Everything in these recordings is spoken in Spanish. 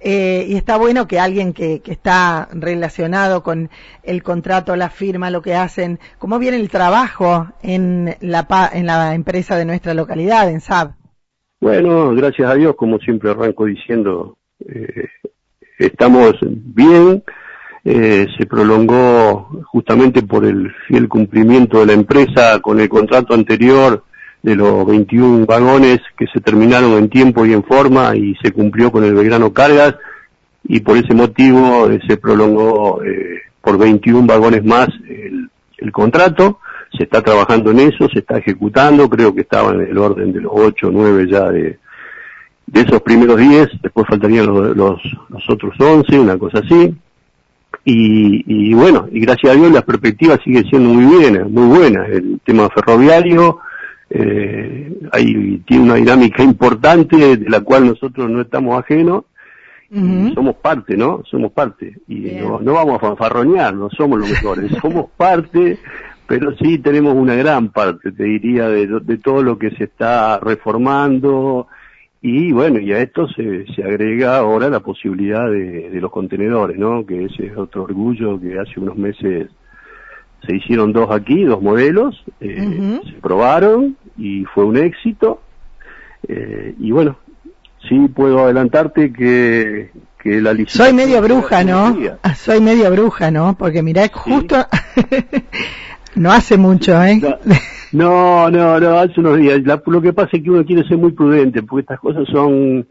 eh, y está bueno que alguien que, que, está relacionado con el contrato, la firma, lo que hacen, cómo viene el trabajo en la, en la empresa de nuestra localidad, en SAB. Bueno, gracias a Dios, como siempre arranco diciendo, eh, estamos bien, eh, se prolongó justamente por el fiel cumplimiento de la empresa con el contrato anterior de los 21 vagones que se terminaron en tiempo y en forma y se cumplió con el Belgrano Cargas y por ese motivo eh, se prolongó eh, por 21 vagones más el, contrato. Se está trabajando en eso, se está ejecutando, creo que estaba en el orden de los 8 o 9 ya de, de esos primeros 10, después faltarían los, los, los otros 11, una cosa así y, y, bueno, y gracias a Dios la perspectiva sigue siendo muy bien, muy buena. El tema ferroviario eh, hay, tiene una dinámica importante de la cual nosotros no estamos ajenos. Somos parte, ¿no? Somos parte. Y no, no, vamos a fanfarronear, no somos los mejores, somos parte, pero sí tenemos una gran parte, te diría, de, de todo lo que se está reformando, y bueno, y a esto se, se agrega ahora la posibilidad de, de, los contenedores, ¿no? Que ese es otro orgullo que hace unos meses se hicieron dos aquí, dos modelos, eh, se probaron y fue un éxito. Eh, y bueno, sí puedo adelantarte que, que la Soy medio bruja, ¿no? Soy medio bruja, ¿no? Porque mirá, justo... no hace mucho, ¿eh? No, no, no, hace unos días. lo que pasa es que uno quiere ser muy prudente, porque estas cosas son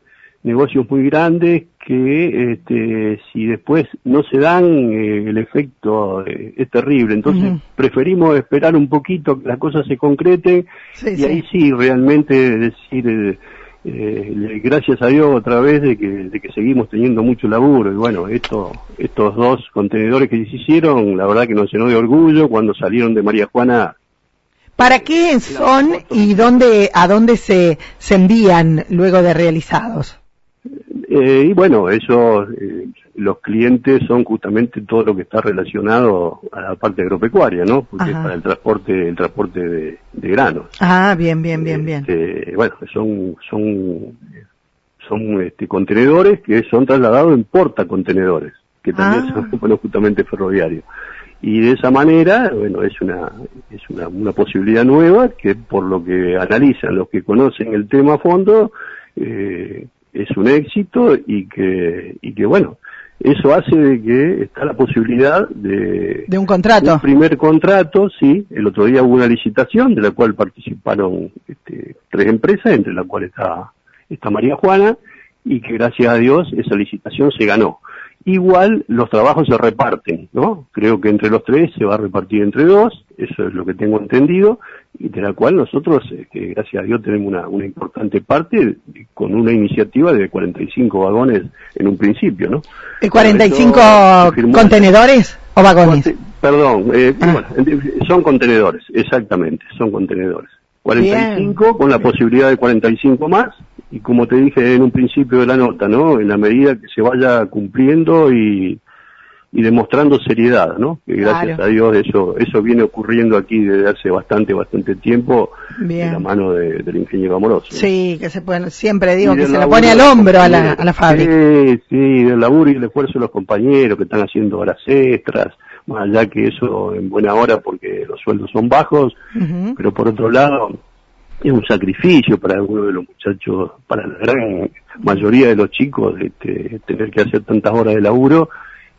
negocios muy grandes que este, si después no se dan, eh, el efecto eh, es terrible. Entonces preferimos esperar un poquito que las cosas se concreten y ahí sí realmente decir, eh, gracias a Dios otra vez de que, de que seguimos teniendo mucho laburo. Y bueno, esto, estos dos contenedores que se hicieron, la verdad que nos llenó de orgullo cuando salieron de María Juana ¿Para qué son y dónde, a dónde se, se envían luego de realizados? Eh, y bueno, eso, eh, los clientes son justamente todo lo que está relacionado a la parte agropecuaria, ¿no? Porque es para el transporte, el transporte de, de, granos. Ah, bien, bien, bien, bien. Este, bueno, son, son, son este, contenedores que son trasladados en portacontenedores, que también ah. son bueno, justamente ferroviarios y de esa manera, bueno, es una, es una, una posibilidad nueva que por lo que analizan los que conocen el tema a fondo, eh, es un éxito y que, y que bueno, eso hace de que está la posibilidad de... De un contrato. Un primer contrato, sí. El otro día hubo una licitación de la cual participaron este, tres empresas, entre las cuales está, está María Juana, y que gracias a Dios esa licitación se ganó. Igual los trabajos se reparten, ¿no? Creo que entre los tres se va a repartir entre dos, eso es lo que tengo entendido, y de la cual nosotros, eh, gracias a Dios tenemos una, una importante parte con una iniciativa de 45 vagones en un principio, ¿no? ¿Y 45 contenedores o vagones? Perdón, eh, ah. bueno, son contenedores, exactamente, son contenedores. 45 con la posibilidad de 45 más y como te dije en un principio de la nota, ¿no? En la medida que se vaya cumpliendo y, y demostrando seriedad, ¿no? Que gracias a Dios eso eso viene ocurriendo aquí desde hace bastante bastante tiempo de la mano del ingeniero amoroso. Sí, que se puede, siempre digo que se lo pone al hombro a la, a la fábrica. Sí, sí, del laburo y el esfuerzo de los compañeros que están haciendo horas extras, más allá que eso en buena hora porque los sueldos son bajos, pero por otro lado es un sacrificio para algunos de los muchachos, para la gran mayoría de los chicos, este, tener que hacer tantas horas de laburo.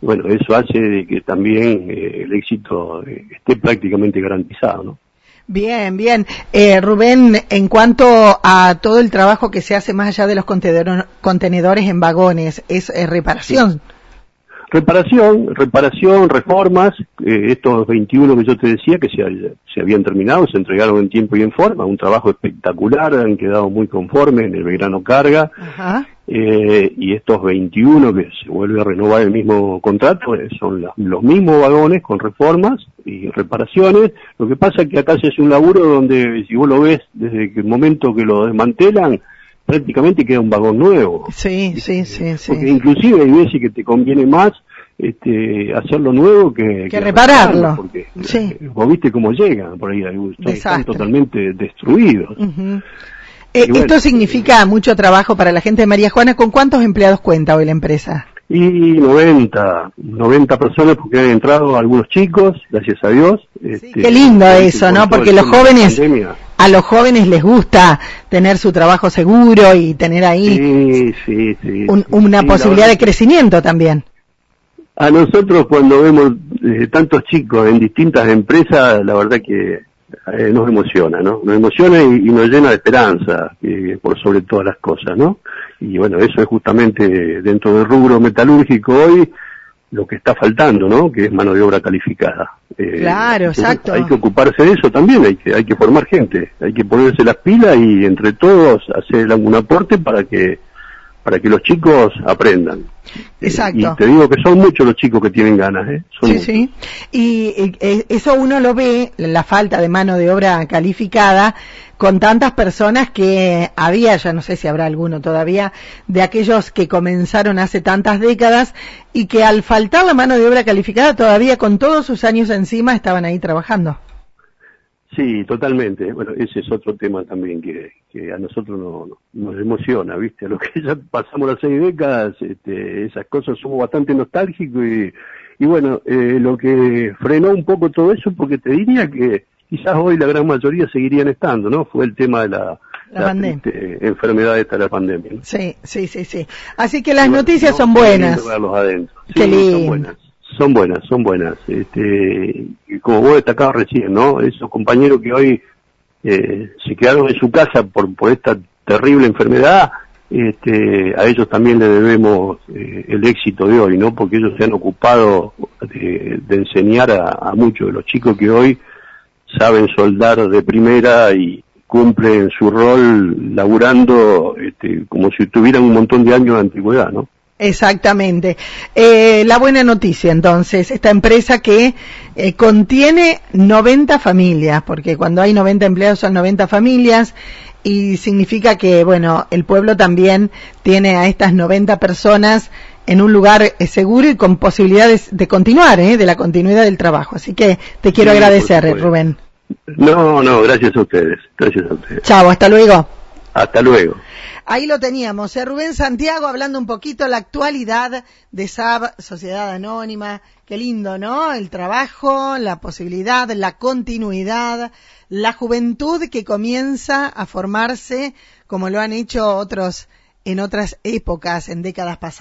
Bueno, eso hace de que también eh, el éxito eh, esté prácticamente garantizado, ¿no? Bien, bien. Eh, Rubén, en cuanto a todo el trabajo que se hace más allá de los contenedores en vagones, es reparación. Reparación, reparación, reformas, eh, estos 21 que yo te decía que se, se, habían terminado, se entregaron en tiempo y en forma, un trabajo espectacular, han quedado muy conformes en el Belgrano Carga, eh, y estos 21 que se vuelve a renovar el mismo contrato, eh, son los mismos vagones con reformas y reparaciones, lo que pasa es que acá se hace un laburo donde, si vos lo ves desde el momento que lo desmantelan, prácticamente queda un vagón nuevo. Sí, sí, sí, sí. Porque inclusive hay veces que te conviene más este, hacerlo nuevo que, que, repararlo. Porque sí. vos viste cómo llegan por ahí, están totalmente destruidos. Eh, esto significa mucho trabajo para la gente de María Juana. ¿Con cuántos empleados cuenta hoy la empresa? Y 90, 90 personas porque han entrado algunos chicos, gracias a Dios. Este, qué lindo eso, ¿no? Porque los jóvenes, a los jóvenes les gusta tener su trabajo seguro y tener ahí una posibilidad de crecimiento también. A nosotros cuando vemos eh, tantos chicos en distintas empresas, la verdad que eh, nos emociona, ¿no? Nos emociona y, nos llena de esperanza, por sobre todas las cosas, ¿no? Y bueno, eso es justamente dentro del rubro metalúrgico hoy lo que está faltando, ¿no? Que es mano de obra calificada. Eh, claro, exacto. Hay que ocuparse de eso también, hay que, hay que formar gente, hay que ponerse las pilas y entre todos hacer algún aporte para que para que los chicos aprendan. Exacto. Y te digo que son muchos los chicos que tienen ganas, ¿eh? sí, sí. Y, eso uno lo ve, la falta de mano de obra calificada, con tantas personas que había, ya no sé si habrá alguno todavía, de aquellos que comenzaron hace tantas décadas y que al faltar la mano de obra calificada todavía con todos sus años encima estaban ahí trabajando. Sí, totalmente. Bueno, ese es otro tema también que, que a nosotros no, nos emociona, ¿viste? A lo que ya pasamos las seis décadas, este, esas cosas somos bastante nostálgicos y, y bueno, eh, lo que frenó un poco todo eso, porque te diría que quizás hoy la gran mayoría seguirían estando, ¿no? Fue el tema de la, la, este, enfermedad esta la pandemia. Sí, sí, sí, sí. Así que las noticias son buenas. Qué lindo. Son buenas son buenas, son buenas. Este, como vos destacabas recién, ¿no? Esos compañeros que hoy eh, se quedaron en su casa por, por esta terrible enfermedad, este, a ellos también le debemos eh, el éxito de hoy, ¿no? Porque ellos se han ocupado de, enseñar a, muchos de los chicos que hoy saben soldar de primera y cumplen su rol laburando este, como si tuvieran un montón de años de antigüedad, ¿no? Exactamente. Eh, la buena noticia, entonces, esta empresa que eh, contiene 90 familias, porque cuando hay 90 empleados son 90 familias, y significa que, bueno, el pueblo también tiene a estas 90 personas en un lugar eh, seguro y con posibilidades de continuar, ¿eh? de la continuidad del trabajo. Así que te quiero agradecer, Rubén. No, no, gracias a ustedes. Gracias a ustedes. Chao, hasta luego. Hasta luego. Ahí lo teníamos, ¿eh? Rubén Santiago hablando un poquito de la actualidad de SAB, Sociedad Anónima. Qué lindo, ¿no? El trabajo, la posibilidad, la continuidad, la juventud que comienza a formarse como lo han hecho otros en otras épocas, en décadas pasadas.